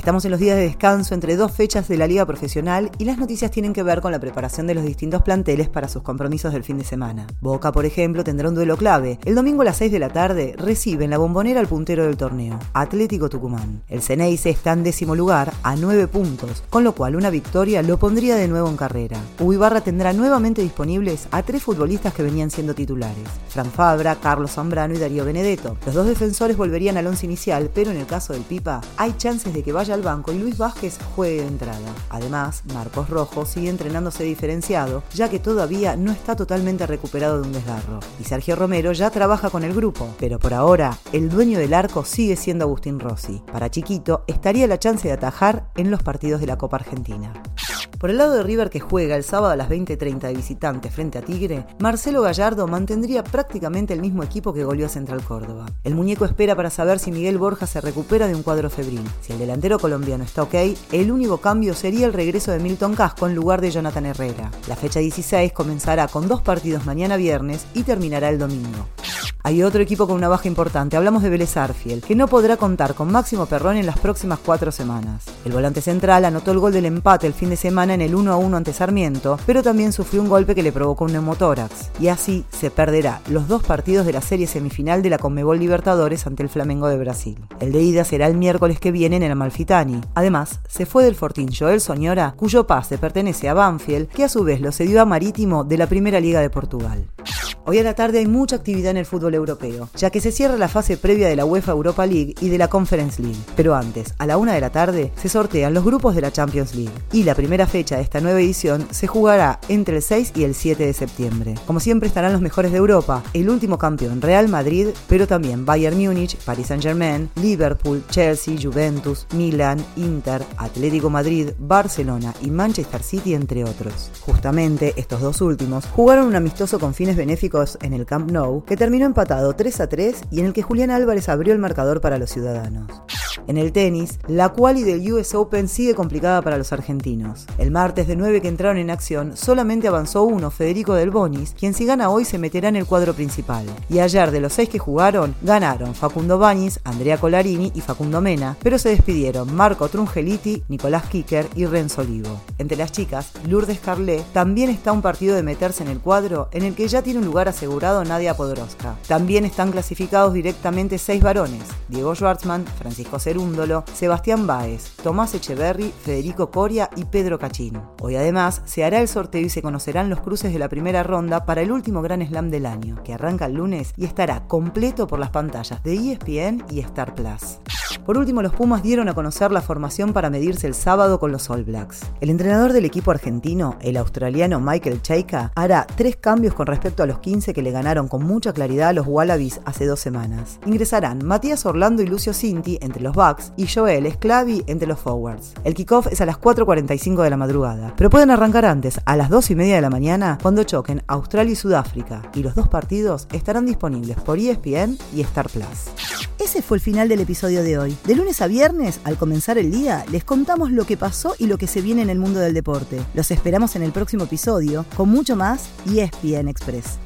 Estamos en los días de descanso entre dos fechas de la liga profesional y las noticias tienen que ver con la preparación de los distintos planteles para sus compromisos del fin de semana. Boca, por ejemplo, tendrá un duelo clave. El domingo a las 6 de la tarde recibe en la bombonera al puntero del torneo, Atlético Tucumán. El Ceneice está en décimo lugar a 9 puntos, con lo cual una victoria lo pondría de nuevo en carrera. Ubibarra tendrá nuevamente disponibles a tres futbolistas que venían siendo titulares, Fran Fabra, Carlos Zambrano y Darío Benedetto. Los dos defensores volverían al once inicial, pero en el caso del Pipa hay chances de que vaya al banco y Luis Vázquez juegue de entrada. Además, Marcos Rojo sigue entrenándose diferenciado, ya que todavía no está totalmente recuperado de un desgarro. Y Sergio Romero ya trabaja con el grupo, pero por ahora el dueño del arco sigue siendo Agustín Rossi. Para Chiquito estaría la chance de atajar en los partidos de la Copa Argentina. Por el lado de River que juega el sábado a las 20.30 de visitante frente a Tigre, Marcelo Gallardo mantendría prácticamente el mismo equipo que goleó a Central Córdoba. El muñeco espera para saber si Miguel Borja se recupera de un cuadro febril. Si el delantero colombiano está ok, el único cambio sería el regreso de Milton Casco en lugar de Jonathan Herrera. La fecha 16 comenzará con dos partidos mañana viernes y terminará el domingo. Hay otro equipo con una baja importante, hablamos de Vélez Arfiel, que no podrá contar con Máximo Perrón en las próximas cuatro semanas. El volante central anotó el gol del empate el fin de semana en el 1 a 1 ante Sarmiento, pero también sufrió un golpe que le provocó un neumotórax, y así se perderá los dos partidos de la serie semifinal de la Conmebol Libertadores ante el Flamengo de Brasil. El de ida será el miércoles que viene en el Amalfitani. Además, se fue del Fortín Joel Soñora, cuyo pase pertenece a Banfield, que a su vez lo cedió a Marítimo de la Primera Liga de Portugal. Hoy a la tarde hay mucha actividad en el fútbol europeo, ya que se cierra la fase previa de la UEFA Europa League y de la Conference League. Pero antes, a la una de la tarde, se sortean los grupos de la Champions League. Y la primera fecha de esta nueva edición se jugará entre el 6 y el 7 de septiembre. Como siempre estarán los mejores de Europa, el último campeón Real Madrid, pero también Bayern Múnich, Paris Saint-Germain, Liverpool, Chelsea, Juventus, Milan, Inter, Atlético Madrid, Barcelona y Manchester City, entre otros. Justamente estos dos últimos jugaron un amistoso con fines benéficos en el Camp Nou, que terminó empatado 3 a 3 y en el que Julián Álvarez abrió el marcador para los ciudadanos. En el tenis, la quali del US Open sigue complicada para los argentinos. El martes de 9 que entraron en acción, solamente avanzó uno, Federico Del Bonis, quien si gana hoy se meterá en el cuadro principal. Y ayer de los seis que jugaron, ganaron Facundo Bañis, Andrea Colarini y Facundo Mena, pero se despidieron Marco Trungeliti, Nicolás Kicker y Renzo Olivo. Entre las chicas, Lourdes Carlet también está un partido de meterse en el cuadro en el que ya tiene un lugar asegurado Nadia Podoroska. También están clasificados directamente seis varones, Diego Schwartzman, Francisco Sebastián Báez, Tomás Echeverry, Federico Coria y Pedro Cachín. Hoy además se hará el sorteo y se conocerán los cruces de la primera ronda para el último Gran Slam del año, que arranca el lunes y estará completo por las pantallas de ESPN y Star Plus. Por último, los Pumas dieron a conocer la formación para medirse el sábado con los All Blacks. El entrenador del equipo argentino, el australiano Michael Cheika, hará tres cambios con respecto a los 15 que le ganaron con mucha claridad a los Wallabies hace dos semanas. Ingresarán Matías Orlando y Lucio Cinti entre los Bucks y Joel Sclavi entre los Forwards. El kickoff es a las 4.45 de la madrugada, pero pueden arrancar antes, a las 2 y media de la mañana, cuando choquen Australia y Sudáfrica, y los dos partidos estarán disponibles por ESPN y Star Plus. Ese fue el final del episodio de hoy. De lunes a viernes, al comenzar el día, les contamos lo que pasó y lo que se viene en el mundo del deporte. Los esperamos en el próximo episodio con mucho más ESPN Express.